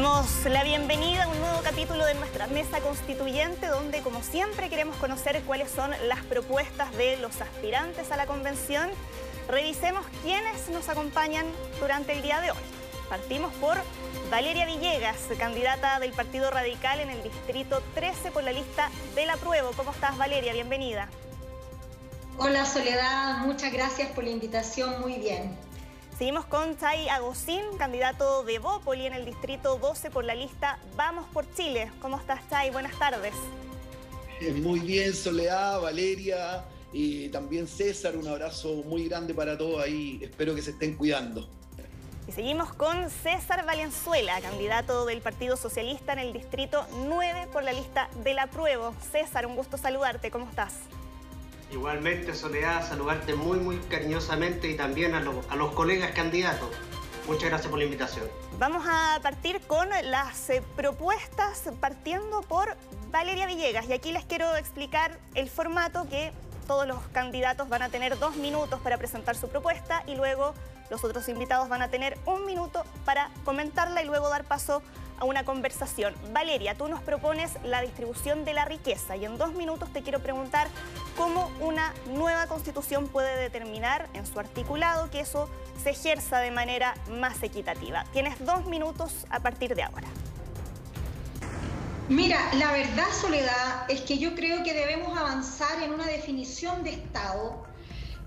Damos la bienvenida a un nuevo capítulo de nuestra mesa constituyente donde como siempre queremos conocer cuáles son las propuestas de los aspirantes a la convención. Revisemos quiénes nos acompañan durante el día de hoy. Partimos por Valeria Villegas, candidata del Partido Radical en el Distrito 13 por la lista del apruebo. ¿Cómo estás Valeria? Bienvenida. Hola Soledad, muchas gracias por la invitación, muy bien. Seguimos con Chay Agosín, candidato de Bópoli en el Distrito 12 por la lista Vamos por Chile. ¿Cómo estás Chay? Buenas tardes. Eh, muy bien Soledad, Valeria y también César, un abrazo muy grande para todos ahí, espero que se estén cuidando. Y seguimos con César Valenzuela, candidato del Partido Socialista en el Distrito 9 por la lista del apruebo. César, un gusto saludarte, ¿cómo estás? Igualmente, Soledad, saludarte muy, muy cariñosamente y también a, a los colegas candidatos. Muchas gracias por la invitación. Vamos a partir con las eh, propuestas, partiendo por Valeria Villegas. Y aquí les quiero explicar el formato que todos los candidatos van a tener dos minutos para presentar su propuesta y luego los otros invitados van a tener un minuto para comentarla y luego dar paso a una conversación. Valeria, tú nos propones la distribución de la riqueza y en dos minutos te quiero preguntar cómo una nueva constitución puede determinar en su articulado que eso se ejerza de manera más equitativa. Tienes dos minutos a partir de ahora. Mira, la verdad, Soledad, es que yo creo que debemos avanzar en una definición de Estado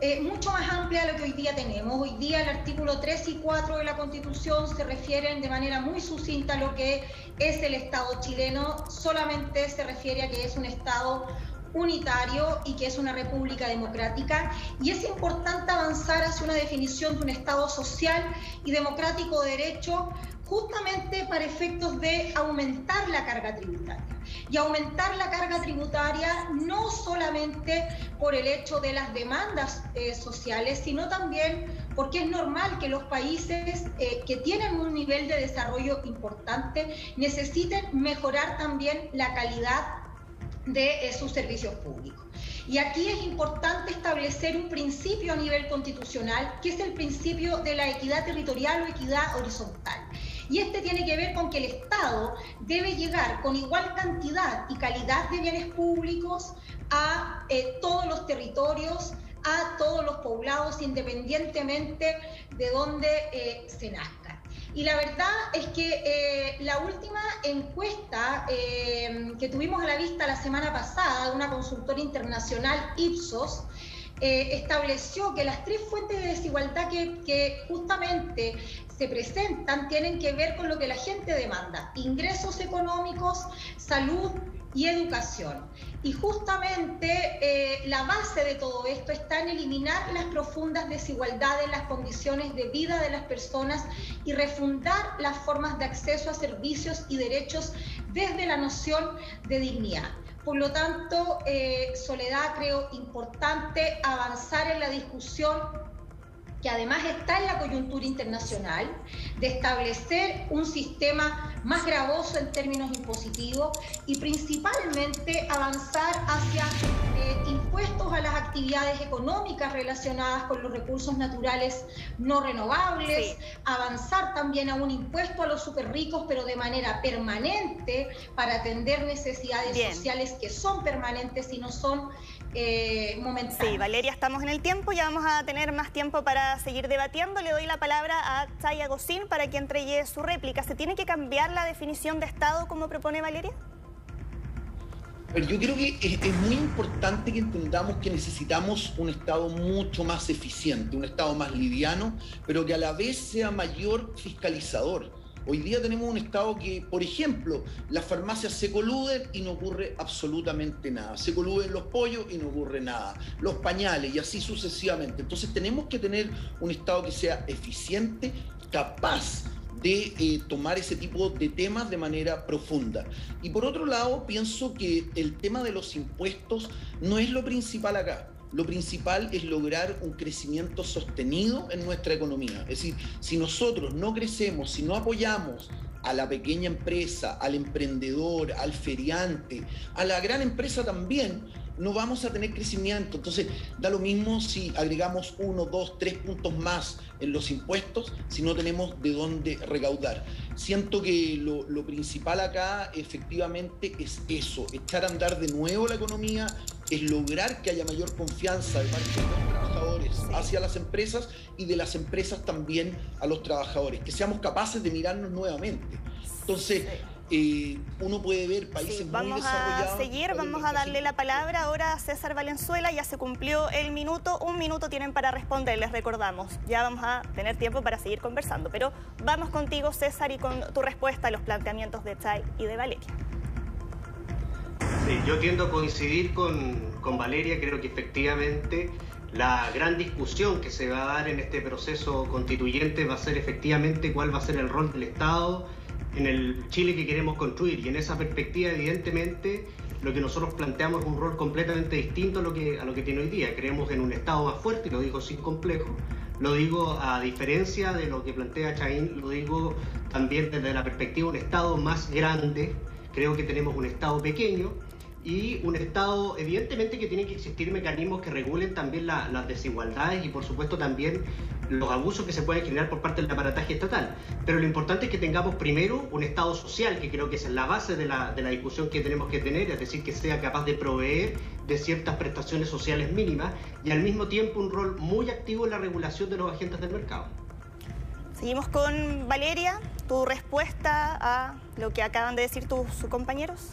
eh, mucho más amplia de lo que hoy día tenemos. Hoy día el artículo 3 y 4 de la Constitución se refieren de manera muy sucinta a lo que es el Estado chileno, solamente se refiere a que es un Estado unitario y que es una república democrática y es importante avanzar hacia una definición de un Estado social y democrático de derecho justamente para efectos de aumentar la carga tributaria. Y aumentar la carga tributaria no solamente por el hecho de las demandas eh, sociales, sino también porque es normal que los países eh, que tienen un nivel de desarrollo importante necesiten mejorar también la calidad de eh, sus servicios públicos. Y aquí es importante establecer un principio a nivel constitucional, que es el principio de la equidad territorial o equidad horizontal. Y este tiene que ver con que el Estado debe llegar con igual cantidad y calidad de bienes públicos a eh, todos los territorios, a todos los poblados, independientemente de dónde eh, se nazca. Y la verdad es que eh, la última encuesta que tuvimos a la vista la semana pasada de una consultora internacional, Ipsos, estableció que las tres fuentes de desigualdad que, que, justamente se presentan tienen que ver con lo que la gente demanda, ingresos económicos, salud y educación. Y justamente eh, la base de todo esto está en eliminar las profundas desigualdades, las condiciones de vida de las personas y refundar las formas de acceso a servicios y derechos desde la noción de dignidad. Por lo tanto, eh, Soledad, creo importante avanzar en la discusión que además está en la coyuntura internacional, de establecer un sistema más gravoso en términos impositivos y principalmente avanzar hacia eh, impuestos a las actividades económicas relacionadas con los recursos naturales no renovables, avanzar también a un impuesto a los super ricos, pero de manera permanente para atender necesidades sociales que son permanentes y no son eh, Sí, Valeria, estamos en el tiempo, ya vamos a tener más tiempo para seguir debatiendo. Le doy la palabra a Chaya Gosín para que entregue su réplica. ¿Se tiene que cambiar la definición de Estado como propone Valeria? Yo creo que es, muy importante que entendamos que necesitamos un Estado mucho más eficiente, un Estado más liviano, pero que a la vez sea mayor fiscalizador. Hoy día tenemos un Estado que, por ejemplo, las farmacias se coluden y no ocurre absolutamente nada. Se coluden los pollos y no ocurre nada. Los pañales y así sucesivamente. Entonces tenemos que tener un Estado que sea eficiente, capaz de eh, tomar ese tipo de temas de manera profunda. Y por otro lado, pienso que el tema de los impuestos no es lo principal acá lo principal es lograr un crecimiento sostenido en nuestra economía. Es decir, si nosotros no crecemos, si no apoyamos a la pequeña empresa, al emprendedor, al feriante, a la gran empresa también, no vamos a tener crecimiento. Entonces, da lo mismo si agregamos uno, dos, tres puntos más en los impuestos, si no tenemos de dónde recaudar. Siento que lo, principal acá efectivamente es eso, echar a andar de nuevo la economía, es lograr que haya mayor confianza de parte de los trabajadores hacia las empresas y de las empresas también a los trabajadores, que seamos capaces de mirarnos nuevamente. Entonces, eh, uno puede ver países vamos a seguir, vamos a darle la palabra ahora a César Valenzuela. Ya se cumplió el minuto, un minuto tienen para responder, les recordamos. Ya vamos a tener tiempo para seguir conversando, pero vamos contigo, César, y con tu respuesta a los planteamientos de Chay y de Valeria. Sí, yo tiendo a coincidir con, con Valeria, creo que efectivamente la gran discusión que se va a dar en este proceso constituyente va a ser efectivamente cuál va a ser el rol del Estado en el Chile que queremos construir. Y en esa perspectiva, evidentemente, lo que nosotros planteamos es un rol completamente distinto a lo que, tiene hoy día. Creemos en un Estado más fuerte, lo digo sin complejo. Lo digo a diferencia de lo que plantea Chaín, lo digo también desde la perspectiva de un Estado más grande. Creo que tenemos un Estado pequeño y un Estado, evidentemente que tienen que existir mecanismos que regulen también las desigualdades y por supuesto también los abusos que se pueden generar por parte del aparataje estatal. Pero lo importante es que tengamos primero un Estado social, que creo que es la base de la, de la discusión que tenemos que tener, es decir, que sea capaz de proveer de ciertas prestaciones sociales mínimas y al mismo tiempo un rol muy activo en la regulación de los agentes del mercado. Seguimos con Valeria, tu respuesta a lo que acaban de decir tus compañeros.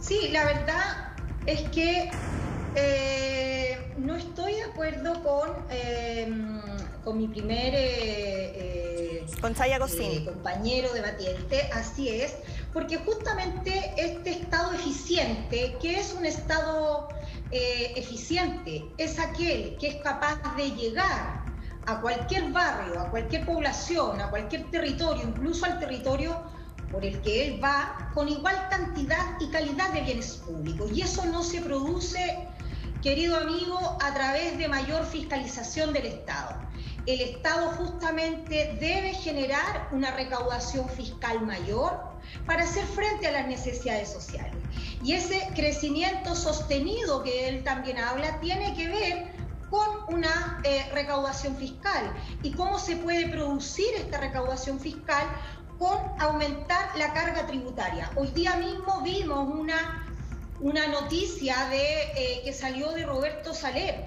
Sí, la verdad es que eh, no estoy de acuerdo con, em, con mi primer eh, eh, con compañero debatiente, así es, porque justamente este Estado eficiente, que es un Estado eficiente, es aquel que es capaz de llegar a cualquier barrio, a cualquier población, a cualquier territorio, incluso al territorio por el que él va con igual cantidad y calidad de bienes públicos. Y eso no se produce, querido amigo, a través de mayor fiscalización del Estado. El Estado justamente debe generar una recaudación fiscal mayor para hacer frente a las necesidades sociales. Y ese crecimiento sostenido que él también habla tiene que ver con una eh, recaudación fiscal. ¿Y cómo se puede producir esta recaudación fiscal? Con aumentar la carga tributaria. Hoy día mismo vimos una, una noticia de, eh, que salió de Roberto Saler,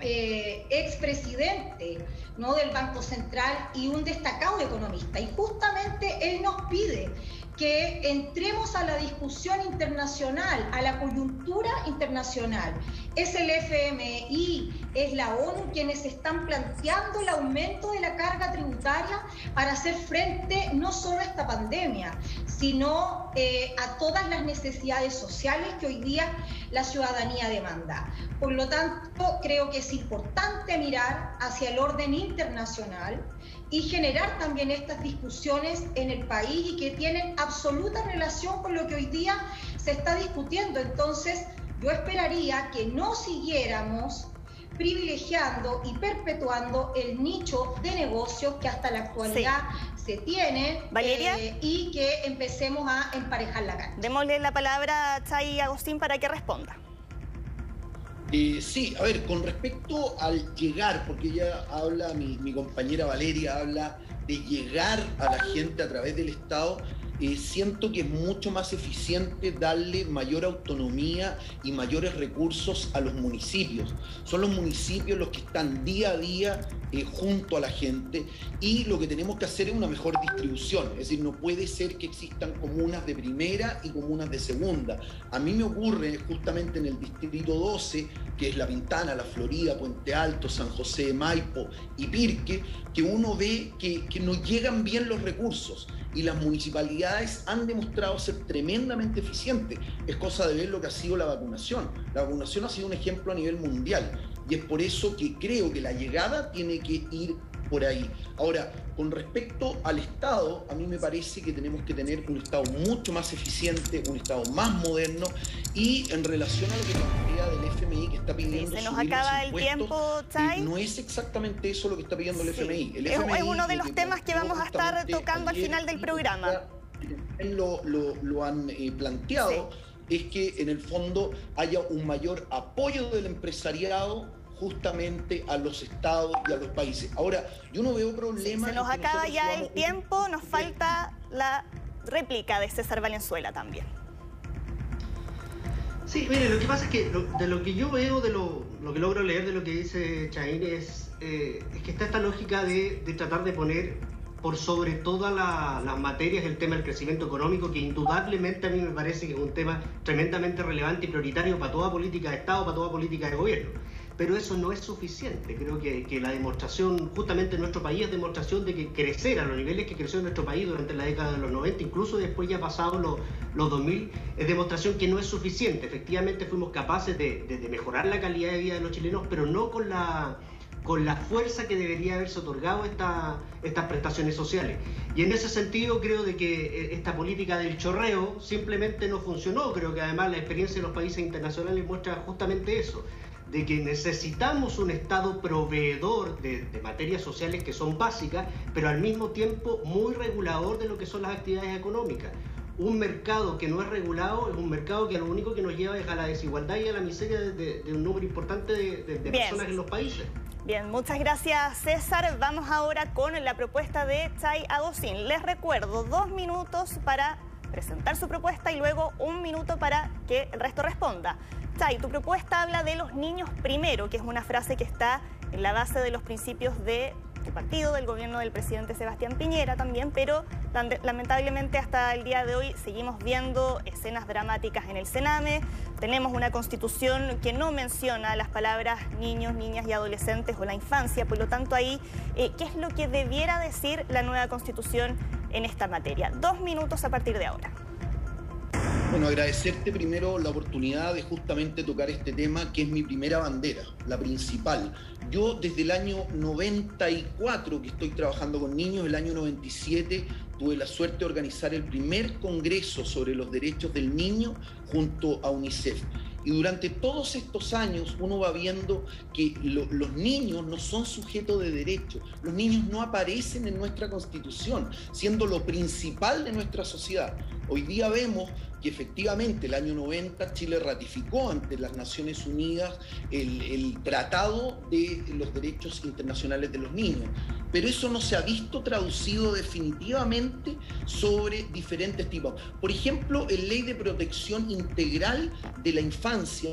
eh, expresidente ¿no? del Banco Central y un destacado economista. Y justamente él nos pide que entremos a la discusión internacional, a la coyuntura internacional. Es el FMI, es la ONU quienes están planteando el aumento de la carga tributaria para hacer frente no solo a esta pandemia, sino eh, a todas las necesidades sociales que hoy día la ciudadanía demanda. Por lo tanto, creo que es importante mirar hacia el orden internacional y generar también estas discusiones en el país y que tienen absoluta relación con lo que hoy día se está discutiendo. Entonces, yo esperaría que no siguiéramos privilegiando y perpetuando el nicho de negocios que hasta la actualidad se tiene eh, y que empecemos a emparejar la cancha. Démosle la palabra a Chay Agustín para que responda. Eh, sí, a ver, con respecto al llegar, porque ella habla, mi, mi compañera Valeria habla de llegar a la gente a través del Estado, siento que es mucho más eficiente darle mayor autonomía y mayores recursos a los municipios. Son los municipios los que están día a día eh, junto a la gente y lo que tenemos que hacer es una mejor distribución. Es decir, no puede ser que existan comunas de primera y comunas de segunda. A mí me ocurre justamente en el distrito 12, que es La Pintana, La Florida, Puente Alto, San José Maipo y Pirque, que uno ve que no llegan bien los recursos y las municipalidades han demostrado ser tremendamente eficientes. Es cosa de ver lo que ha sido la vacunación. La vacunación ha sido un ejemplo a nivel mundial y es por eso que creo que la llegada tiene que ir por ahí. Ahora, con respecto al Estado, a mí me parece que tenemos que tener un Estado mucho más eficiente, un Estado más moderno y en relación a lo que plantea del FMI que está pidiendo... se nos acaba el tiempo, Chay. No es exactamente eso lo que está pidiendo el FMI. El es, uno de los temas que vamos a estar tocando al final del programa. Lo, lo, han eh, planteado es que en el fondo haya un mayor apoyo del empresariado justamente a los estados y a los países. Ahora, yo no veo problema. se nos acaba ya el tiempo, nos falta la réplica de César Valenzuela también. Sí, mire, lo que pasa es que de lo que yo veo, de lo, que logro leer de lo que dice Chaín, es, eh, es que está esta lógica de, tratar de poner por sobre todas las materias el tema del crecimiento económico, que indudablemente a mí me parece que es un tema tremendamente relevante y prioritario para toda política de Estado, para toda política de gobierno pero eso no es suficiente. Creo que, la demostración, justamente en nuestro país, es demostración de que crecer a los niveles que creció en nuestro país durante la década de los 90, incluso después ya pasados los, los 2000, es demostración que no es suficiente. Efectivamente fuimos capaces de, mejorar la calidad de vida de los chilenos, pero no con la con la fuerza que debería haberse otorgado esta, estas prestaciones sociales. Y en ese sentido creo de que eh, esta política del chorreo simplemente no funcionó. Creo que además la experiencia de los países internacionales muestra justamente eso de que necesitamos un Estado proveedor de, materias sociales que son básicas, pero al mismo tiempo muy regulador de lo que son las actividades económicas. Un mercado que no es regulado es un mercado que lo único que nos lleva es a la desigualdad y a la miseria de, un número importante de, personas en los países. Bien, muchas gracias César. Vamos ahora con la propuesta de Chay Agosín. Les recuerdo dos minutos para presentar su propuesta y luego un minuto para que el resto responda. Chay, tu propuesta habla de los niños primero, que es una frase que está en la base de los principios de tu partido, del gobierno del presidente Sebastián Piñera también, pero lamentablemente hasta el día de hoy seguimos viendo escenas dramáticas en el Sename. Tenemos una constitución que no menciona las palabras niños, niñas y adolescentes o la infancia, por lo tanto ahí, eh, ¿qué es lo que debiera decir la nueva constitución en esta materia? Dos minutos a partir de ahora. Bueno, agradecerte primero la oportunidad de justamente tocar este tema, que es mi primera bandera, la principal. Yo desde el año 94 que estoy trabajando con niños, el año 97 tuve la suerte de organizar el primer congreso sobre los derechos del niño junto a UNICEF. Y durante todos estos años uno va viendo que los niños no son sujetos de derecho, los niños no aparecen en nuestra constitución, siendo lo principal de nuestra sociedad. Hoy día vemos que efectivamente el año 90 Chile ratificó ante las Naciones Unidas el, Tratado de los Derechos Internacionales de los Niños, pero eso no se ha visto traducido definitivamente sobre diferentes tipos. Por ejemplo, en Ley de Protección Integral de la Infancia,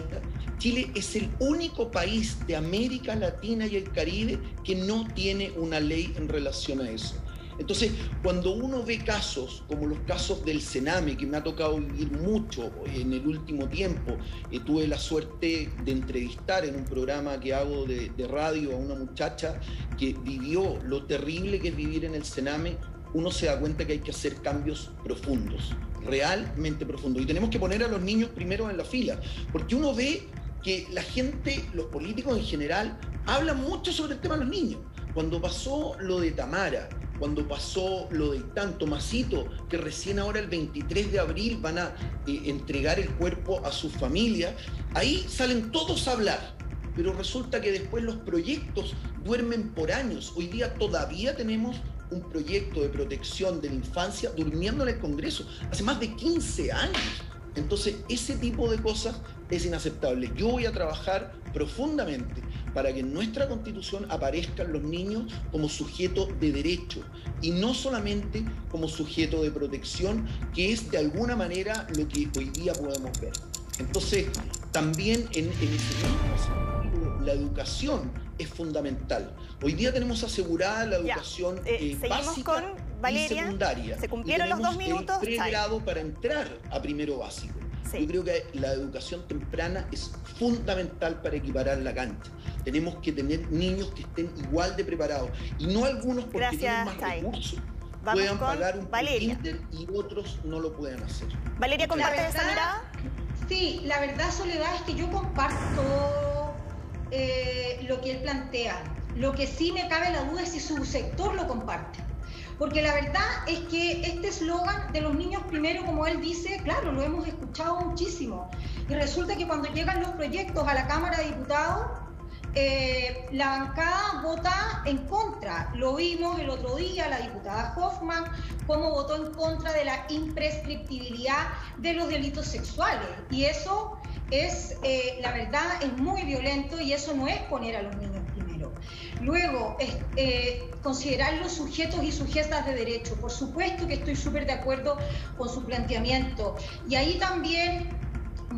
Chile es el único país de América Latina y el Caribe que no tiene una ley en relación a eso. Entonces, cuando uno ve casos como los casos del Sename, que me ha tocado vivir mucho en el último tiempo, eh, tuve la suerte de entrevistar en un programa que hago de, radio a una muchacha que vivió lo terrible que es vivir en el Sename, uno se da cuenta que hay que hacer cambios profundos, realmente profundos. Y tenemos que poner a los niños primero en la fila, porque uno ve que la gente, los políticos en general, hablan mucho sobre el tema de los niños. Cuando pasó lo de Tamara, cuando pasó lo de tan Tomasito, que recién ahora el 23 de abril van a eh, entregar el cuerpo a su familia, ahí salen todos a hablar. Pero resulta que después los proyectos duermen por años. Hoy día todavía tenemos un proyecto de protección de la infancia durmiendo en el Congreso hace más de 15 años. Entonces, ese tipo de cosas es inaceptable. Yo voy a trabajar profundamente para que en nuestra constitución aparezcan los niños como sujeto de derecho y no solamente como sujeto de protección, que es de alguna manera lo que hoy día podemos ver. Entonces, también en, ese mismo sentido, la educación es fundamental. Hoy día tenemos asegurada la educación eh, eh, básica y secundaria. Se cumplieron los dos minutos. El pregrado para entrar a primero básico. Yo creo que la educación temprana es fundamental para equiparar la cancha. Tenemos que tener niños que estén igual de preparados y no algunos porque tienen más recursos puedan pagar un Valeria. y otros no lo pueden hacer. Valeria, ¿comparte esa mirada? Sí, la verdad, Soledad, es que yo comparto eh, lo que él plantea. Lo que sí me cabe la duda es si su sector lo comparte. Porque la verdad es que este eslogan de los niños primero, como él dice, claro, lo hemos escuchado muchísimo. Y resulta que cuando llegan los proyectos a la Cámara de Diputados, eh, la bancada vota en contra. Lo vimos el otro día, la diputada Hoffman, cómo votó en contra de la imprescriptibilidad de los delitos sexuales. Y eso es, eh, la verdad, es muy violento y eso no es poner a los niños Luego, eh, considerar los sujetos y sujetas de derecho. Por supuesto que estoy súper de acuerdo con su planteamiento. Y ahí también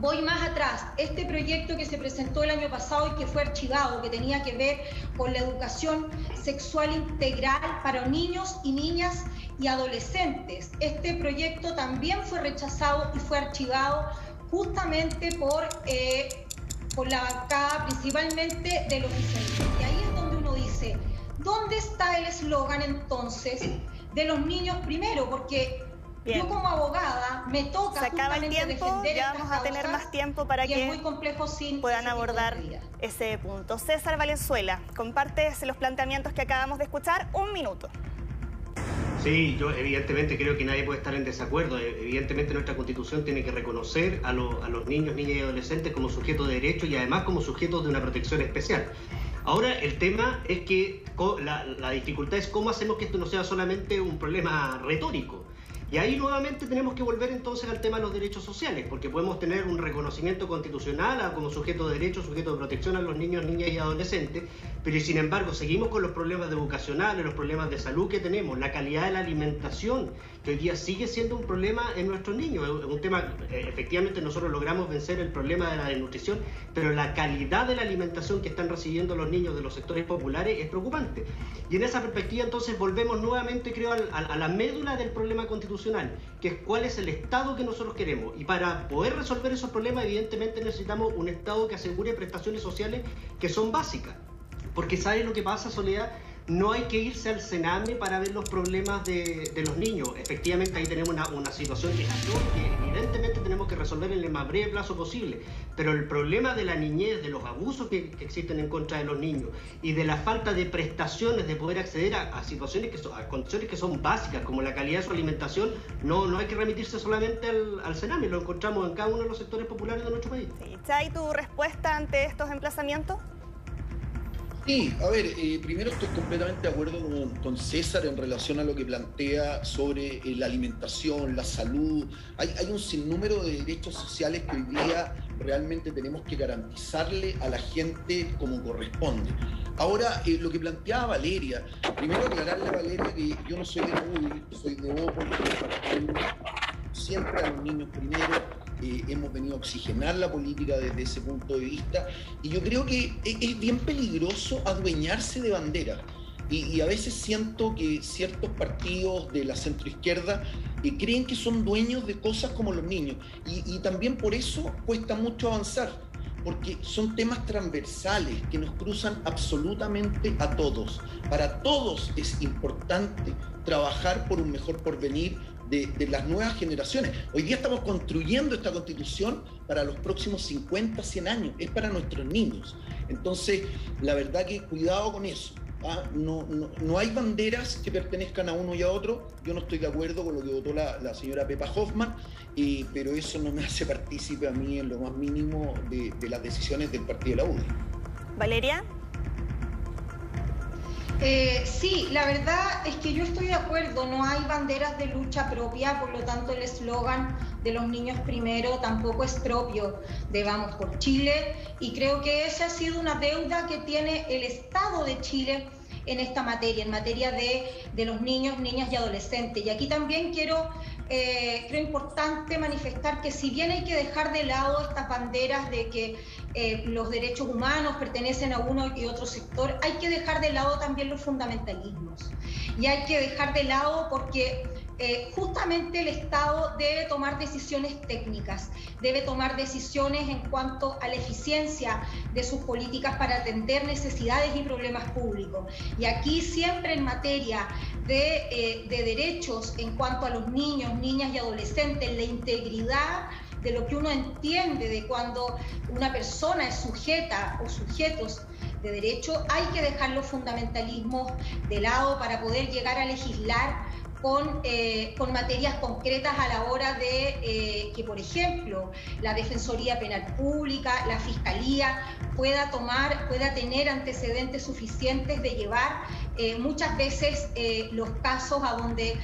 voy más atrás. Este proyecto que se presentó el año pasado y que fue archivado, que tenía que ver con la educación sexual integral para niños y niñas y adolescentes. Este proyecto también fue rechazado y fue archivado justamente por, eh, la bancada principalmente del oficialismo. ¿Dónde está el eslogan entonces de los niños primero? Porque Yo como abogada me toca Se acaba el tiempo, ya vamos a tener más tiempo para que es muy complejo sin puedan abordar ese punto. César Valenzuela, compartes los planteamientos que acabamos de escuchar. Un minuto. Sí, yo evidentemente creo que nadie puede estar en desacuerdo. Eh, evidentemente nuestra constitución tiene que reconocer a, a los niños, niñas y adolescentes como sujetos de derecho y además como sujetos de una protección especial. Ahora el tema es que la, la dificultad es cómo hacemos que esto no sea solamente un problema retórico. Y ahí nuevamente tenemos que volver entonces al tema de los derechos sociales, porque podemos tener un reconocimiento constitucional como sujeto de derecho, sujeto de protección a los niños, niñas y adolescentes, pero sin embargo seguimos con los problemas educacionales, los problemas de salud que tenemos, la calidad de la alimentación, que hoy día sigue siendo un problema en nuestros niños. Es un tema, eh, efectivamente nosotros logramos vencer el problema de la desnutrición, pero la calidad de la alimentación que están recibiendo los niños de los sectores populares es preocupante. Y en esa perspectiva entonces volvemos nuevamente, creo, a la médula del problema constitucional que es cuál es el Estado que nosotros queremos. Y para poder resolver esos problemas, evidentemente necesitamos un Estado que asegure prestaciones sociales que son básicas. Porque ¿sabes lo que pasa, Soledad? No hay que irse al Sename para ver los problemas de, los niños. Efectivamente, ahí tenemos una, situación que, que evidentemente tenemos que resolver en el más breve plazo posible. Pero el problema de la niñez, de los abusos que, existen en contra de los niños y de la falta de prestaciones, de poder acceder a, situaciones que son, a condiciones que son básicas, como la calidad de su alimentación, no, no hay que remitirse solamente al, al Sename, lo encontramos en cada uno de los sectores populares de nuestro país. Chay, ¿tu respuesta ante estos emplazamientos? Sí, a ver, eh, primero estoy completamente de acuerdo con, César en relación a lo que plantea sobre eh, la alimentación, la salud. Hay, un sinnúmero de derechos sociales que hoy día realmente tenemos que garantizarle a la gente como corresponde. Ahora, eh, lo que planteaba Valeria, primero aclararle a Valeria que yo no soy de UDI, soy de OPO, siempre a los niños primero eh, hemos venido a oxigenar la política desde ese punto de vista. Y yo creo que e-, es bien peligroso adueñarse de banderas. Y, a veces siento que ciertos partidos de la centroizquierda eh, creen que son dueños de cosas como los niños. Y, y también por eso cuesta mucho avanzar, porque son temas transversales que nos cruzan absolutamente a todos. Para todos es importante trabajar por un mejor porvenir, de, las nuevas generaciones. Hoy día estamos construyendo esta constitución para los próximos 50, 100 años, es para nuestros niños. Entonces, la verdad que cuidado con eso. ¿ah? No, no, hay banderas que pertenezcan a uno y a otro. Yo no estoy de acuerdo con lo que votó la, señora Pepa Hoffman, pero eso no me hace partícipe a mí en lo más mínimo de, de las decisiones del partido de la UDI. Valeria. Eh, sí, la verdad es que yo estoy de acuerdo, no hay banderas de lucha propia, por lo tanto el eslogan de los niños primero tampoco es propio de Vamos por Chile y creo que esa ha sido una deuda que tiene el Estado de Chile en esta materia, en materia de, de los niños, niñas y adolescentes. Y aquí también quiero eh, creo importante manifestar que si bien hay que dejar de lado estas banderas de que eh, los derechos humanos pertenecen a uno y otro sector, hay que dejar de lado también los fundamentalismos. Y hay que dejar de lado porque eh, justamente el Estado debe tomar decisiones técnicas, debe tomar decisiones en cuanto a la eficiencia de sus políticas para atender necesidades y problemas públicos. Y aquí siempre en materia de, eh, de derechos en cuanto a los niños, niñas y adolescentes, la integridad de lo que uno entiende de cuando una persona es sujeta o sujetos de derecho, hay que dejar los fundamentalismos de lado para poder llegar a legislar con, eh, con materias concretas a la hora de eh, que, por ejemplo, la Defensoría Penal Pública, la Fiscalía pueda tomar, pueda tener antecedentes suficientes de llevar eh, muchas veces los casos a donde,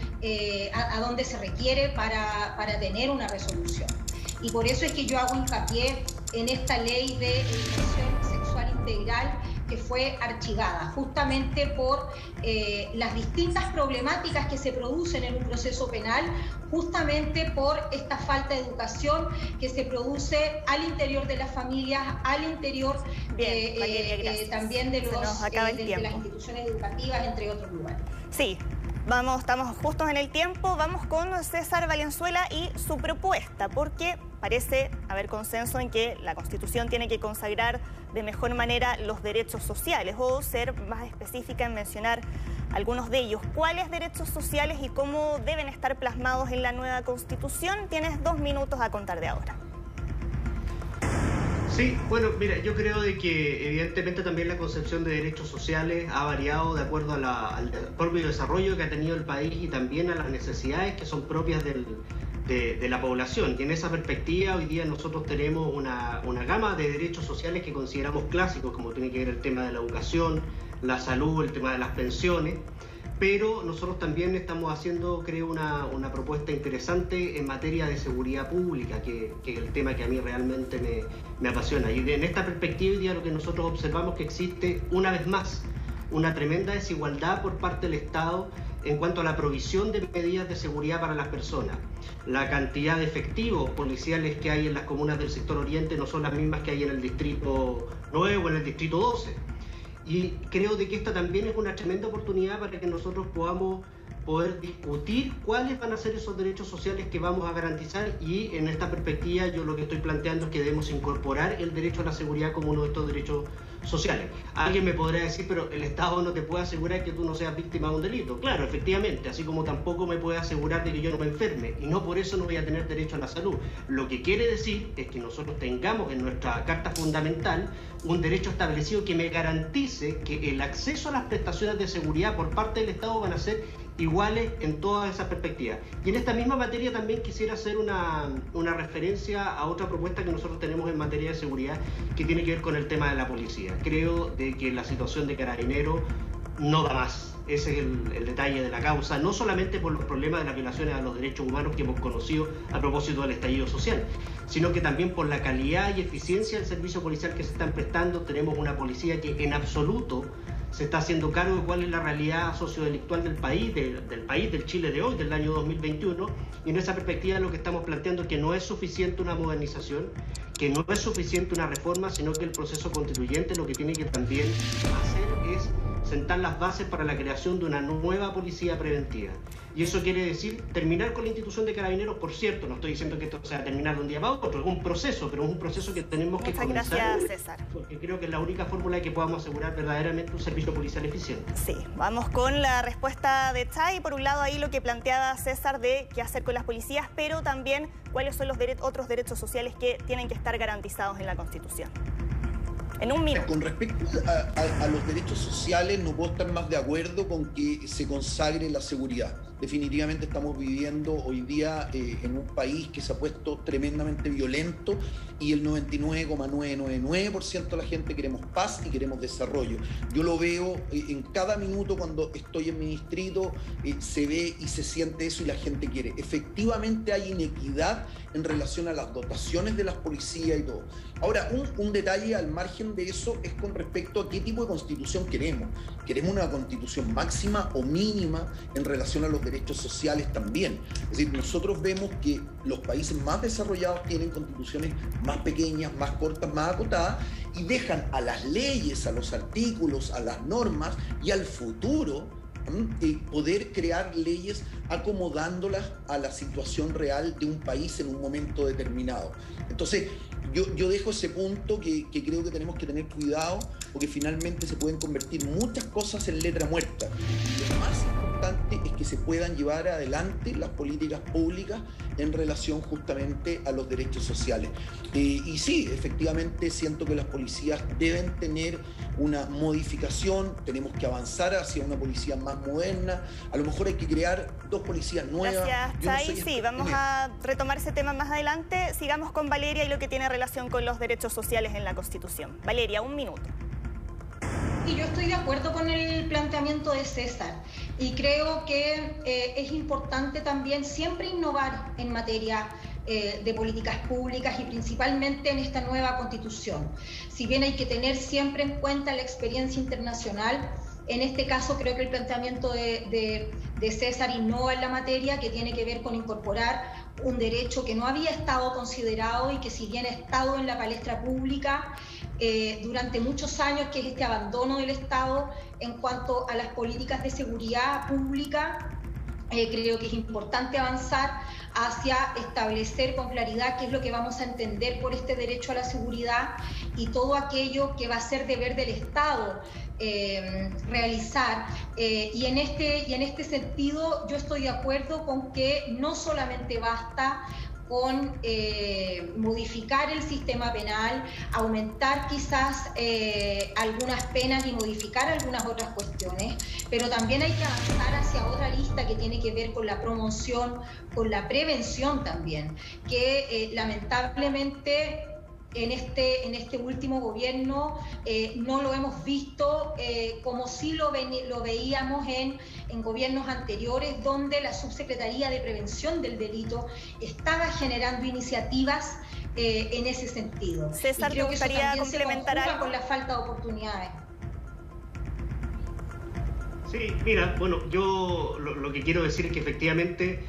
a, donde se requiere para, para tener una resolución. Y por eso es que yo hago hincapié en esta ley de educación sexual integral que fue archivada, justamente por eh, las distintas problemáticas que se producen en un proceso penal, justamente por esta falta de educación que se produce al interior de las familias, al interior eh, eh, también de, los, de las instituciones educativas, entre otros lugares. Sí, Vamos, estamos justos en el tiempo. Vamos con César Valenzuela y su propuesta, porque parece haber consenso en que la Constitución tiene que consagrar de mejor manera los derechos sociales o ser más específica en mencionar algunos de ellos. ¿Cuáles derechos sociales y cómo deben estar plasmados en la nueva Constitución? Tienes dos minutos a contar de ahora. Sí, bueno, mira, yo creo de que evidentemente también la concepción de derechos sociales ha variado de acuerdo al propio desarrollo que ha tenido el país y también a las necesidades que son propias de, la población. Y en esa perspectiva hoy día nosotros tenemos una, una gama de derechos sociales que consideramos clásicos, como tiene que ver el tema de la educación, la salud, el tema de las pensiones pero nosotros también estamos haciendo, creo, una, propuesta interesante en materia de seguridad pública, que, es el tema que a mí realmente me, me, apasiona. Y en esta perspectiva, día lo que nosotros observamos que existe, una vez más, una tremenda desigualdad por parte del Estado en cuanto a la provisión de medidas de seguridad para las personas. La cantidad de efectivos policiales que hay en las comunas del sector oriente no son las mismas que hay en el distrito 9 o en el distrito 12 y creo de que esta también es una tremenda oportunidad para que nosotros podamos poder discutir cuáles van a ser esos derechos sociales que vamos a garantizar. Y en esta perspectiva yo lo que estoy planteando es que debemos incorporar el derecho a la seguridad como uno de estos derechos sociales. Alguien me podrá decir, pero el Estado no te puede asegurar que tú no seas víctima de un delito. Claro, efectivamente, así como tampoco me puede asegurar de que yo no me enferme y no por eso no voy a tener derecho a la salud. Lo que quiere decir es que nosotros tengamos en nuestra Carta Fundamental un derecho establecido que me garantice que el acceso a las prestaciones de seguridad por parte del Estado van a ser iguales en todas esas perspectivas. Y en esta misma materia también quisiera hacer una, una, referencia a otra propuesta que nosotros tenemos en materia de seguridad que tiene que ver con el tema de la policía. Creo de que la situación de carabinero no da más. Ese es el, el, detalle de la causa, no solamente por los problemas de las violaciones a los derechos humanos que hemos conocido a propósito del estallido social, sino que también por la calidad y eficiencia del servicio policial que se están prestando. Tenemos una policía que en absoluto se está haciendo cargo de cuál es la realidad sociodelictual del país, del país, del Chile de hoy, del año 2021, y en esa perspectiva lo que estamos planteando es que no es suficiente una modernización, que no es suficiente una reforma, sino que el proceso constituyente lo que tiene que también hacer es sentar las bases para la creación de una nueva policía preventiva. Y eso quiere decir terminar con la institución de carabineros, por cierto, no estoy diciendo que esto sea terminar de un día para otro, es un proceso, pero es un proceso que tenemos que comenzar. Gracias, César. Porque creo que es la única fórmula que podamos asegurar verdaderamente un servicio policial eficiente. Sí, vamos con la respuesta de Chay. Por un lado, ahí lo que planteaba César de qué hacer con las policías, pero también cuáles son los otros derechos sociales que tienen que estar garantizados en la Constitución. Con respecto a, los derechos sociales, no puedo estar más de acuerdo con que se consagre la seguridad. Definitivamente estamos viviendo hoy día eh, en un país que se ha puesto tremendamente violento y el 99,999% de la gente queremos paz y queremos desarrollo. Yo lo veo eh, en cada minuto cuando estoy en mi distrito, eh, se ve y se siente eso y la gente quiere. Efectivamente hay inequidad en relación a las dotaciones de las policías y todo. Ahora, un, un detalle al margen de eso es con respecto a qué tipo de constitución queremos. ¿Queremos una constitución máxima o mínima en relación a los derechos sociales también? Es decir, nosotros vemos que los países más desarrollados tienen constituciones más pequeñas, más cortas, más acotadas y dejan a las leyes, a los artículos, a las normas y al futuro y poder crear leyes acomodándolas a la situación real de un país en un momento determinado. Entonces, yo, dejo ese punto que, creo que tenemos que tener cuidado porque finalmente se pueden convertir muchas cosas en letra muerta. Importante es que se puedan llevar adelante las políticas públicas en relación justamente a los derechos sociales. Eh, y sí, efectivamente siento que las policías deben tener una modificación, tenemos que avanzar hacia una policía más moderna, a lo mejor hay que crear dos policías nuevas. Gracias, Chay. sí, vamos a retomar ese tema más adelante. Sigamos con Valeria y lo que tiene relación con los derechos sociales en la Constitución. Valeria, un minuto. Y yo estoy de acuerdo con el planteamiento de César y creo que eh, es importante también siempre innovar en materia eh, de políticas públicas y principalmente en esta nueva constitución. Si bien hay que tener siempre en cuenta la experiencia internacional, en este caso creo que el planteamiento de, de, César innova en la materia que tiene que ver con incorporar un derecho que no había estado considerado y que si bien ha estado en la palestra pública eh, durante muchos años, que es este abandono del Estado en cuanto a las políticas de seguridad pública, eh, creo que es importante avanzar hacia establecer con claridad qué es lo que vamos a entender por este derecho a la seguridad y todo aquello que va a ser deber del Estado eh, realizar. Eh, y, en este, y en este sentido yo estoy de acuerdo con que no solamente basta con eh, modificar el sistema penal, aumentar quizás algunas penas y modificar algunas otras cuestiones, pero también hay que avanzar hacia otra lista que tiene que ver con la promoción, con la prevención también, que lamentablemente en este, en este último gobierno eh, no lo hemos visto eh, como sí lo, lo veíamos en, en, gobiernos anteriores, donde la Subsecretaría de Prevención del Delito estaba generando iniciativas eh, en ese sentido. César, y creo que gustaría complementar algo con la falta de oportunidades. Sí, mira, bueno, yo lo, lo, que quiero decir es que efectivamente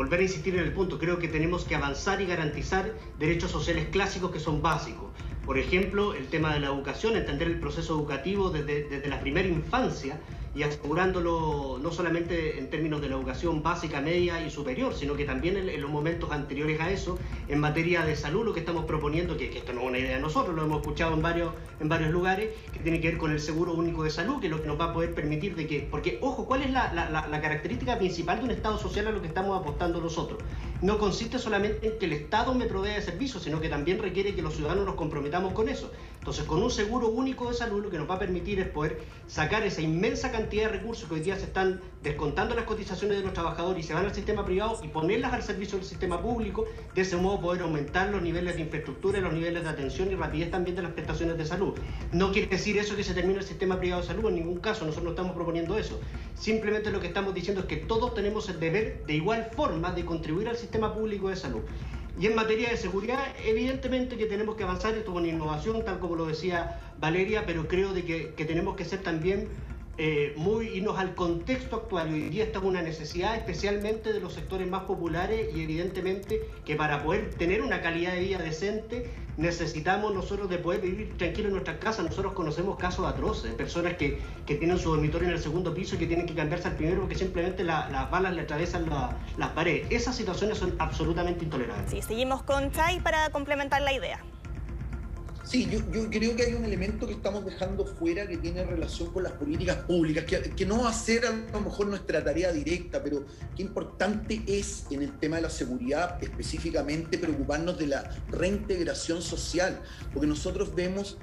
volver a insistir en el punto, creo que tenemos que avanzar y garantizar derechos sociales clásicos que son básicos. Por ejemplo, el tema de la educación, entender el proceso educativo desde, desde la primera infancia, y asegurándolo no solamente en términos de la educación básica, media y superior, sino que también en, los momentos anteriores a eso, en materia de salud, lo que estamos proponiendo, que, esto no es una idea de nosotros, lo hemos escuchado en varios, en varios lugares, que tiene que ver con el seguro único de salud, que es lo que nos va a poder permitir de que, porque ojo, ¿cuál es la, la, la característica principal de un Estado social a lo que estamos apostando nosotros? No consiste solamente en que el Estado me provea de servicios, sino que también requiere que los ciudadanos nos comprometamos con eso. Entonces, con un seguro único de salud, lo que nos va a permitir es poder sacar esa inmensa cantidad de recursos que hoy día se están descontando las cotizaciones de los trabajadores y se van al sistema privado y ponerlas al servicio del sistema público, de ese modo poder aumentar los niveles de infraestructura, los niveles de atención y rapidez también de las prestaciones de salud. No quiere decir eso que se termine el sistema privado de salud, en ningún caso, nosotros no estamos proponiendo eso. Simplemente lo que estamos diciendo es que todos tenemos el deber de igual forma de contribuir al sistema público de salud. Y en materia de seguridad, evidentemente que tenemos que avanzar esto con innovación, tal como lo decía Valeria, pero creo de que, que tenemos que ser también eh, muy irnos al contexto actual. Hoy día está una necesidad especialmente de los sectores más populares y evidentemente que para poder tener una calidad de vida decente necesitamos nosotros de poder vivir tranquilos en nuestras casas. Nosotros conocemos casos atroces, personas que, que, tienen su dormitorio en el segundo piso y que tienen que cambiarse al primero porque simplemente las balas le atravesan las paredes. Esas situaciones son absolutamente intolerables. Sí, seguimos con Chay para complementar la idea. Sí, yo, creo que hay un elemento que estamos dejando fuera que tiene relación con las políticas públicas, que, no va a ser a lo mejor nuestra tarea directa, pero qué importante es en el tema de la seguridad específicamente preocuparnos de la reintegración social, porque nosotros vemos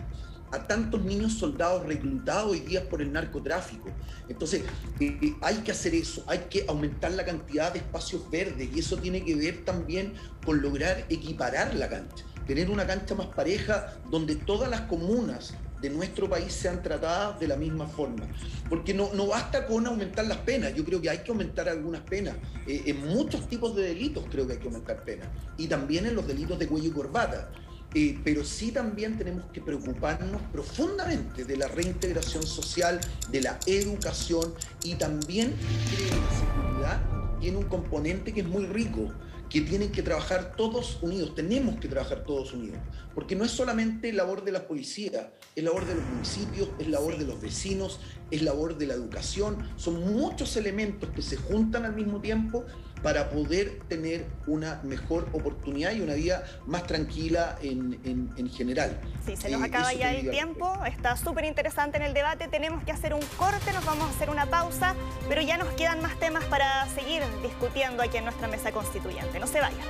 a tantos niños soldados reclutados hoy día por el narcotráfico. Entonces, eh, hay que hacer eso, hay que aumentar la cantidad de espacios verdes y eso tiene que ver también con lograr equiparar la cancha tener una cancha más pareja donde todas las comunas de nuestro país sean tratadas de la misma forma. Porque no, no basta con aumentar las penas, yo creo que hay que aumentar algunas penas. Eh, en muchos tipos de delitos creo que hay que aumentar penas. Y también en los delitos de cuello y corbata. Eh, pero sí también tenemos que preocuparnos profundamente de la reintegración social, de la educación y también creo la seguridad tiene un componente que es muy rico que tienen que trabajar todos unidos, tenemos que trabajar todos unidos, porque no es solamente labor de la policía, es labor de los municipios, es labor de los vecinos, es labor de la educación, son muchos elementos que se juntan al mismo tiempo para poder tener una mejor oportunidad y una vida más tranquila en, general. Sí, se nos eh, acaba ya el tiempo, está súper interesante en el debate, tenemos que hacer un corte, nos vamos a hacer una pausa, pero ya nos quedan más temas para seguir discutiendo aquí en nuestra mesa constituyente. No se vayan.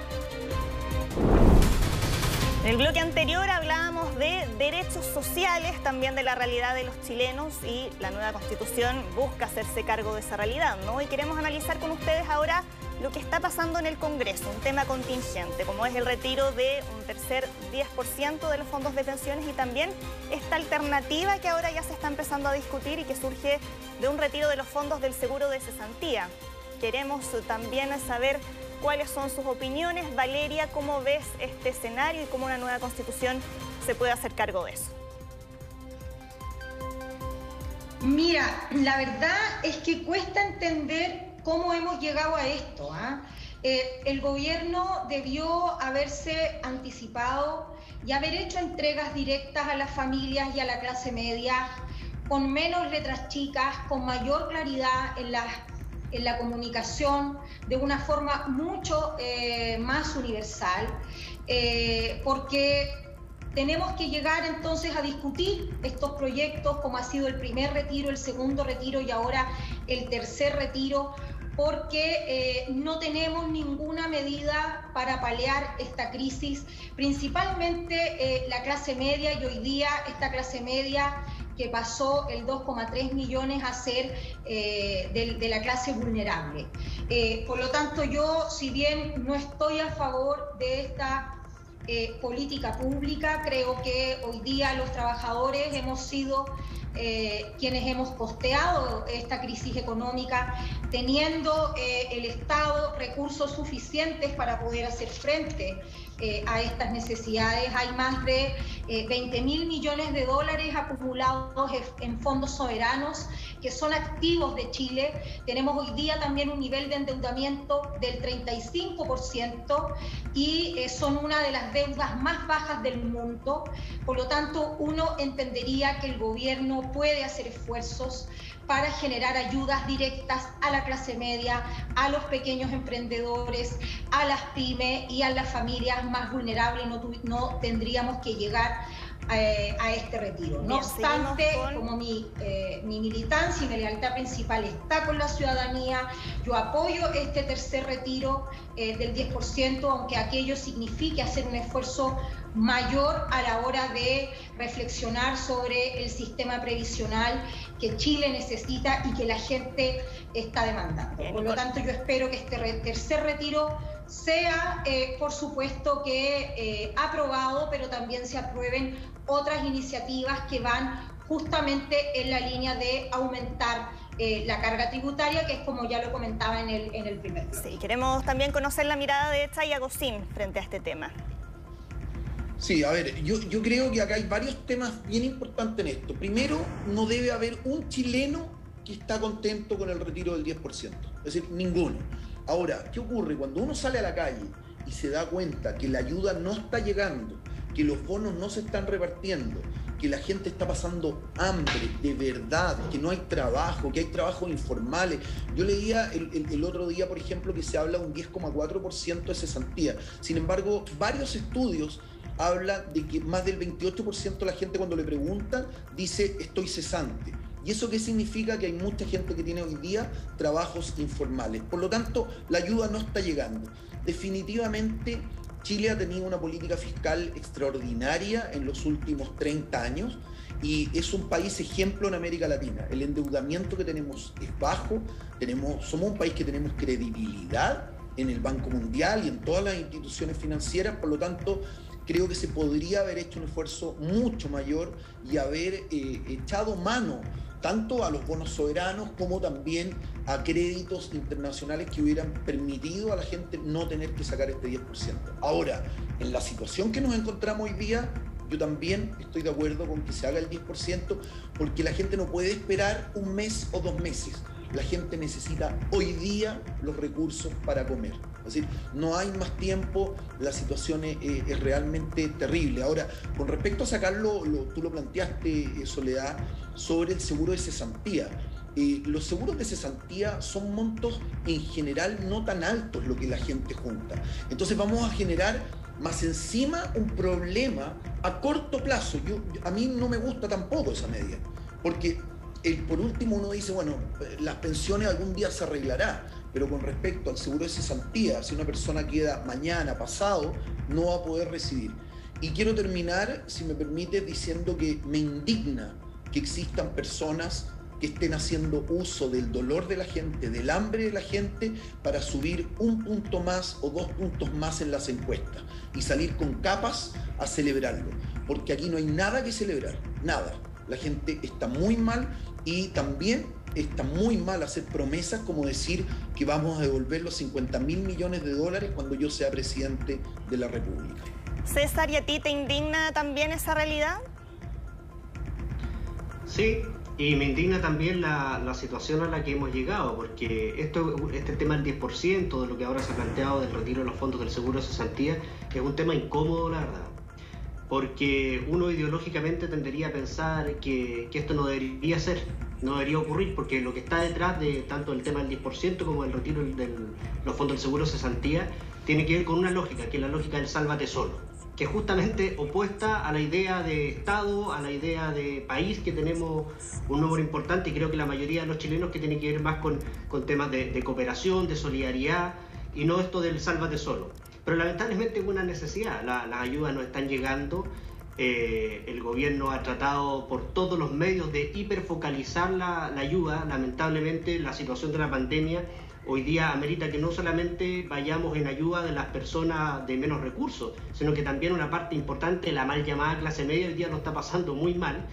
En el bloque anterior hablábamos de derechos sociales, también de la realidad de los chilenos y la nueva constitución busca hacerse cargo de esa realidad, ¿no? Y queremos analizar con ustedes ahora lo que está pasando en el Congreso, un tema contingente, como es el retiro de un tercer 10% de los fondos de pensiones y también esta alternativa que ahora ya se está empezando a discutir y que surge de un retiro de los fondos del seguro de cesantía. Queremos también saber cuáles son sus opiniones. Valeria, ¿cómo ves este escenario y cómo una nueva constitución se puede hacer cargo de eso? Mira, la verdad es que cuesta entender cómo hemos llegado a esto. ¿ah? Eh, el gobierno debió haberse anticipado y haber hecho entregas directas a las familias y a la clase media con menos letras chicas, con mayor claridad en la comunicación de una forma mucho eh, más universal, eh, porque tenemos que llegar entonces a discutir estos proyectos, como ha sido el primer retiro, el segundo retiro y ahora el tercer retiro, porque eh, no tenemos ninguna medida para paliar esta crisis, principalmente la clase media y hoy día esta clase media que pasó el 2,3 millones a ser eh, de, la clase vulnerable. Eh, por lo tanto, yo, si bien no estoy a favor de esta eh, política pública, creo que hoy día los trabajadores hemos sido quienes hemos costeado esta crisis económica, teniendo el Estado recursos suficientes para poder hacer frente a estas necesidades. Hay más de 20 eh, mil millones de dólares acumulados en fondos soberanos que son activos de Chile. Tenemos hoy día también un nivel de endeudamiento del 35% y eh, son una de las deudas más bajas del mundo. Por lo tanto, uno entendería que el gobierno puede hacer esfuerzos para generar ayudas directas a la clase media, a los pequeños emprendedores, a las pymes y a las familias más vulnerables. No, no tendríamos que llegar eh, a este retiro. No obstante, como mi, eh, mi militancia y mi lealtad principal está con la ciudadanía, yo apoyo este tercer retiro eh, del 10%, aunque aquello signifique hacer un esfuerzo mayor a la hora de reflexionar sobre el sistema previsional que Chile necesita y que la gente está demandando. Por lo tanto, yo espero que este tercer retiro sea, por supuesto, que aprobado, pero también se aprueben otras iniciativas que van justamente en la línea de aumentar eh, la carga tributaria, que es como ya lo comentaba en el, en el primer Sí, queremos también conocer la mirada de Chay Agostín frente a este tema. Sí, a ver, yo, yo creo que acá hay varios temas bien importantes en esto. Primero, no debe haber un chileno que está contento con el retiro del 10%, es decir, ninguno. Ahora, ¿qué ocurre? Cuando uno sale a la calle y se da cuenta que la ayuda no está llegando, que los bonos no se están repartiendo, que la gente está pasando hambre de verdad, que no hay trabajo, que hay trabajos informales. Yo leía el, otro día, por ejemplo, que se habla de un 10,4% de cesantía. Sin embargo, varios estudios hablan de que más del 28% de la gente cuando le preguntan dice estoy cesante. ¿Y eso qué significa? Que hay mucha gente que tiene hoy día trabajos informales. Por lo tanto, la ayuda no está llegando. Definitivamente Chile ha tenido una política fiscal extraordinaria en los últimos 30 años y es un país ejemplo en América Latina. El endeudamiento que tenemos es bajo, tenemos, somos un país que tenemos credibilidad en el Banco Mundial y en todas las instituciones financieras, por lo tanto, creo que se podría haber hecho un esfuerzo mucho mayor y haber eh, echado mano tanto a los bonos soberanos como también a créditos internacionales que hubieran permitido a la gente no tener que sacar este 10%. Ahora, en la situación que nos encontramos hoy día, yo también estoy de acuerdo con que se haga el 10% porque la gente no puede esperar un mes o dos meses. La gente necesita hoy día los recursos para comer. Es decir, no hay más tiempo, la situación es, realmente terrible. Ahora, con respecto a sacarlo, tú lo planteaste, eh, Soledad, sobre el seguro de cesantía. eh, los seguros de cesantía son montos en general no tan altos lo que la gente junta. Entonces vamos a generar más encima un problema a corto plazo. Yo, a mí no me gusta tampoco esa medida, porque por último uno dice, bueno, las pensiones algún día se arreglará, pero con respecto al seguro de cesantía, si una persona queda mañana, pasado, no va a poder recibir. Y quiero terminar, si me permite, diciendo que me indigna que existan personas que estén haciendo uso del dolor de la gente, del hambre de la gente, para subir un punto más o dos puntos más en las encuestas y salir con capas a celebrarlo. Porque aquí no hay nada que celebrar, nada. La gente está muy mal y también está muy mal hacer promesas como decir que vamos a devolver los 50 mil millones de dólares cuando yo sea presidente de la República. César, ¿y a ti te indigna también esa realidad? Sí, y me indigna también la, situación a la que hemos llegado, porque esto, este tema del 10% de lo que ahora se ha planteado del retiro de los fondos del seguro de cesantía es un tema incómodo, la verdad. Porque uno ideológicamente tendería a pensar que, esto no debería ser, no debería ocurrir, porque lo que está detrás de tanto el tema del 10% como el retiro de los fondos del seguro de cesantía tiene que ver con una lógica, que es la lógica del sálvate solo que es justamente opuesta a la idea de Estado, a la idea de país, que tenemos un número importante y creo que la mayoría de los chilenos que tiene que ver más con, temas de, cooperación, de solidaridad y no esto del sálvate solo. Pero lamentablemente es una necesidad, las ayudas no están llegando, eh, el gobierno ha tratado por todos los medios de hiperfocalizar la, la ayuda, lamentablemente la situación de la pandemia hoy día amerita que no solamente vayamos en ayuda de las personas de menos recursos, sino que también una parte importante, la mal llamada clase media, hoy día lo está pasando muy mal.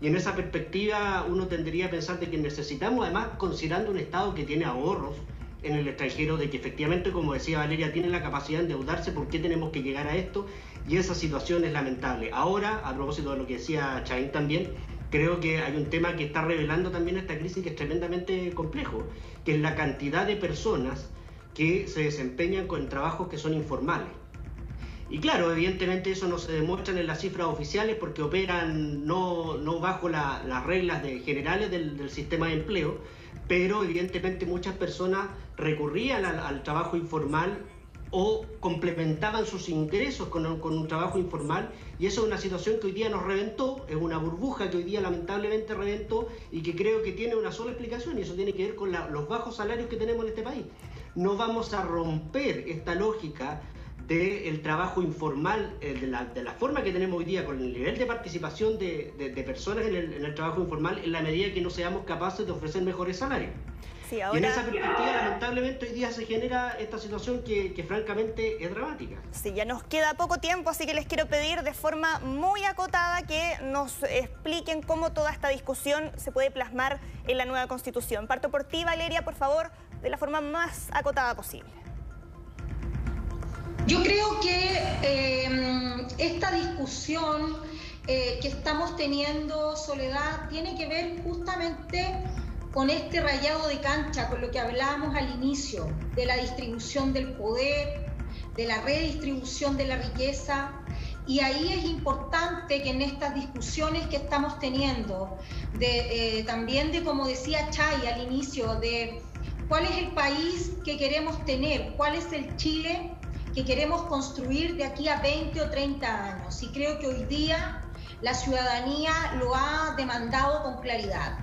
Y en esa perspectiva uno tendría a pensar de que necesitamos, además, considerando un Estado que tiene ahorros en el extranjero, de que efectivamente, como decía Valeria, tiene la capacidad de endeudarse, ¿por qué tenemos que llegar a esto? Y esa situación es lamentable. Ahora, a propósito de lo que decía Chaín también, creo que hay un tema que está revelando también esta crisis que es tremendamente complejo, que es la cantidad de personas que se desempeñan con trabajos que son informales. Y claro, evidentemente eso no se demuestra en las cifras oficiales porque operan no, no bajo las reglas generales del, sistema de empleo, pero evidentemente muchas personas recurrían al trabajo informal o complementaban sus ingresos con, un trabajo informal y eso es una situación que hoy día nos reventó, es una burbuja que hoy día lamentablemente reventó y que creo que tiene una sola explicación y eso tiene que ver con los bajos salarios que tenemos en este país. No vamos a romper esta lógica del trabajo informal, eh, de la, de la, forma que tenemos hoy día, con el nivel de participación de, personas en el, en el trabajo informal, en la medida que no seamos capaces de ofrecer mejores salarios. Y en esa perspectiva, lamentablemente, hoy día se genera esta situación que, francamente es dramática. Sí, ya nos queda poco tiempo, así que les quiero pedir de forma muy acotada que nos expliquen cómo toda esta discusión se puede plasmar en la nueva Constitución. Parto por ti, Valeria, por favor, de la forma más acotada posible. Yo creo que em, esta discusión eh, que estamos teniendo, Soledad, tiene que ver justamente con este rayado de cancha, con lo que hablábamos al inicio, de la distribución del poder, de la redistribución de la riqueza. Y ahí es importante que en estas discusiones que estamos teniendo, eh, también de, como decía Chay al inicio, de cuál es el país que queremos tener, cuál es el Chile que queremos construir de aquí a 20 o 30 años. Y creo que hoy día la ciudadanía lo ha demandado con claridad.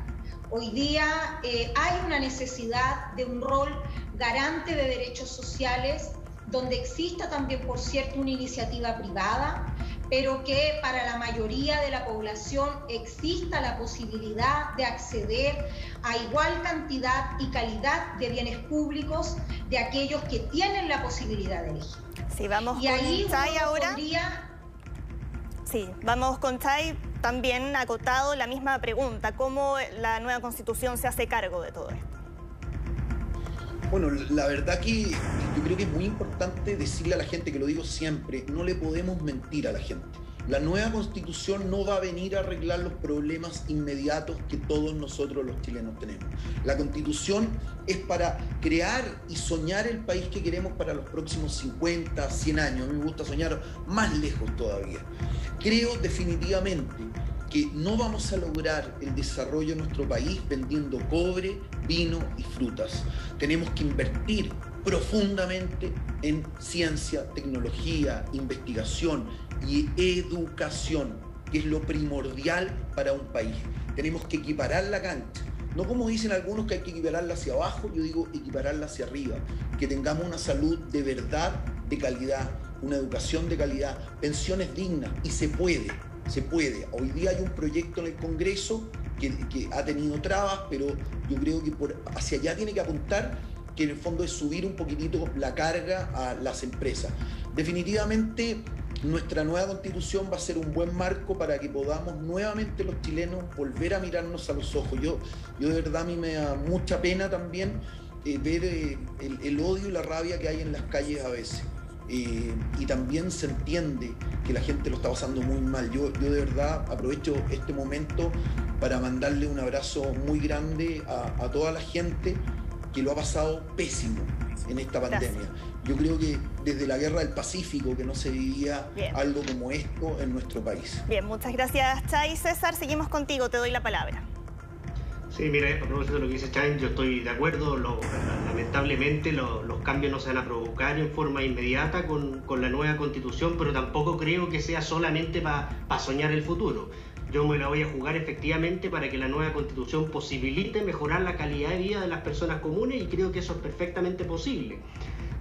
Hoy día eh, hay una necesidad de un rol garante de derechos sociales, donde exista también, por cierto, una iniciativa privada, pero que para la mayoría de la población exista la posibilidad de acceder a igual cantidad y calidad de bienes públicos de aquellos que tienen la posibilidad de elegir. Sí, vamos y ahí ahora. Sí, vamos con Chay también acotado la misma pregunta, ¿cómo la nueva constitución se hace cargo de todo esto? Bueno, la verdad que yo creo que es muy importante decirle a la gente, que lo digo siempre, no le podemos mentir a la gente. La nueva constitución no va a venir a arreglar los problemas inmediatos que todos nosotros los chilenos tenemos. La constitución es para crear y soñar el país que queremos para los próximos 50, 100 años. A mí me gusta soñar más lejos todavía. Creo definitivamente que no vamos a lograr el desarrollo de nuestro país vendiendo cobre, vino y frutas. Tenemos que invertir profundamente en ciencia, tecnología, investigación y educación, que es lo primordial para un país. Tenemos que equiparar la cancha. No como dicen algunos que hay que equipararla hacia abajo, yo digo equipararla hacia arriba. Que tengamos una salud de verdad, de calidad, una educación de calidad, pensiones dignas, y se puede se puede. Hoy día hay un proyecto en el Congreso que, ha tenido trabas, pero yo creo que por, hacia allá tiene que apuntar, que en el fondo es subir un poquitito la carga a las empresas. Definitivamente nuestra nueva constitución va a ser un buen marco para que podamos nuevamente los chilenos volver a mirarnos a los ojos. Yo, yo de verdad a mí me da mucha pena también eh, ver eh, el odio y la rabia que hay en las calles a veces. Eh, y también se entiende que la gente lo está pasando muy mal. Yo, yo de verdad aprovecho este momento para mandarle un abrazo muy grande a, toda la gente que lo ha pasado pésimo en esta pandemia. Yo creo que desde la guerra del Pacífico que no se vivía algo como esto en nuestro país. Bien, muchas gracias Chay. César, seguimos contigo, te doy la palabra. Sí, mire, a propósito de lo que dice Chain, yo estoy de acuerdo. lamentablemente los cambios no se van a provocar en forma inmediata con, la nueva constitución, pero tampoco creo que sea solamente para soñar el futuro. Yo me la voy a jugar efectivamente para que la nueva constitución posibilite mejorar la calidad de vida de las personas comunes y creo que eso es perfectamente posible.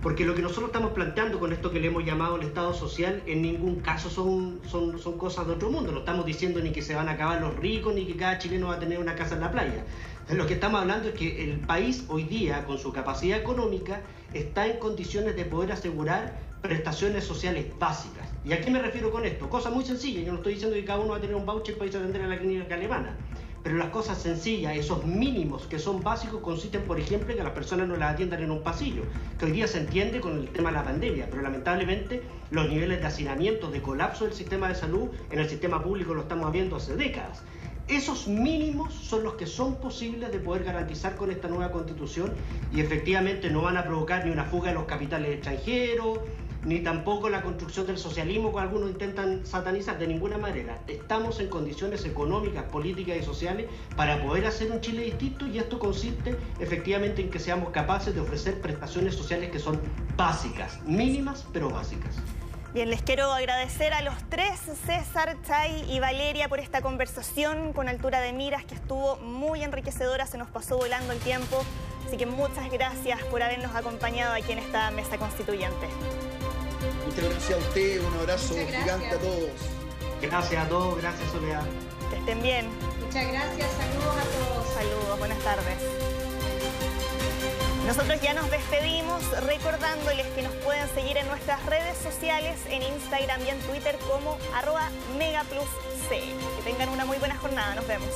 Porque lo que nosotros estamos planteando con esto que le hemos llamado el Estado social, en ningún caso son, son, son cosas de otro mundo. No estamos diciendo ni que se van a acabar los ricos, ni que cada chileno va a tener una casa en la playa. Lo que estamos hablando es que el país hoy día, con su capacidad económica, está en condiciones de poder asegurar prestaciones sociales básicas. ¿Y a qué me refiero con esto? Cosa muy sencilla. Yo no estoy diciendo que cada uno va a tener un voucher para irse a atender a la clínica alemana pero las cosas sencillas, esos mínimos que son básicos, consisten, por ejemplo, en que las personas no las atiendan en un pasillo, que hoy día se entiende con el tema de la pandemia, pero lamentablemente los niveles de hacinamiento, de colapso del sistema de salud en el sistema público lo estamos viendo hace décadas. Esos mínimos son los que son posibles de poder garantizar con esta nueva constitución y efectivamente no van a provocar ni una fuga de los capitales extranjeros, ni tampoco la construcción del socialismo que algunos intentan satanizar de ninguna manera. Estamos en condiciones económicas, políticas y sociales para poder hacer un Chile distinto y esto consiste efectivamente en que seamos capaces de ofrecer prestaciones sociales que son básicas, mínimas pero básicas. Bien, les quiero agradecer a los tres, César, Chay y Valeria, por esta conversación con altura de miras que estuvo muy enriquecedora, se nos pasó volando el tiempo. Así que muchas gracias por habernos acompañado aquí en esta mesa constituyente. Muchas gracias a usted, un abrazo gigante a todos. Gracias a todos, gracias Soledad. Que estén bien. Muchas gracias, saludos a todos. Saludos, buenas tardes. Nosotros ya nos despedimos recordándoles que nos pueden seguir en nuestras redes sociales, en Instagram y en Twitter como arroba megaplusc. Que tengan una muy buena jornada, nos vemos.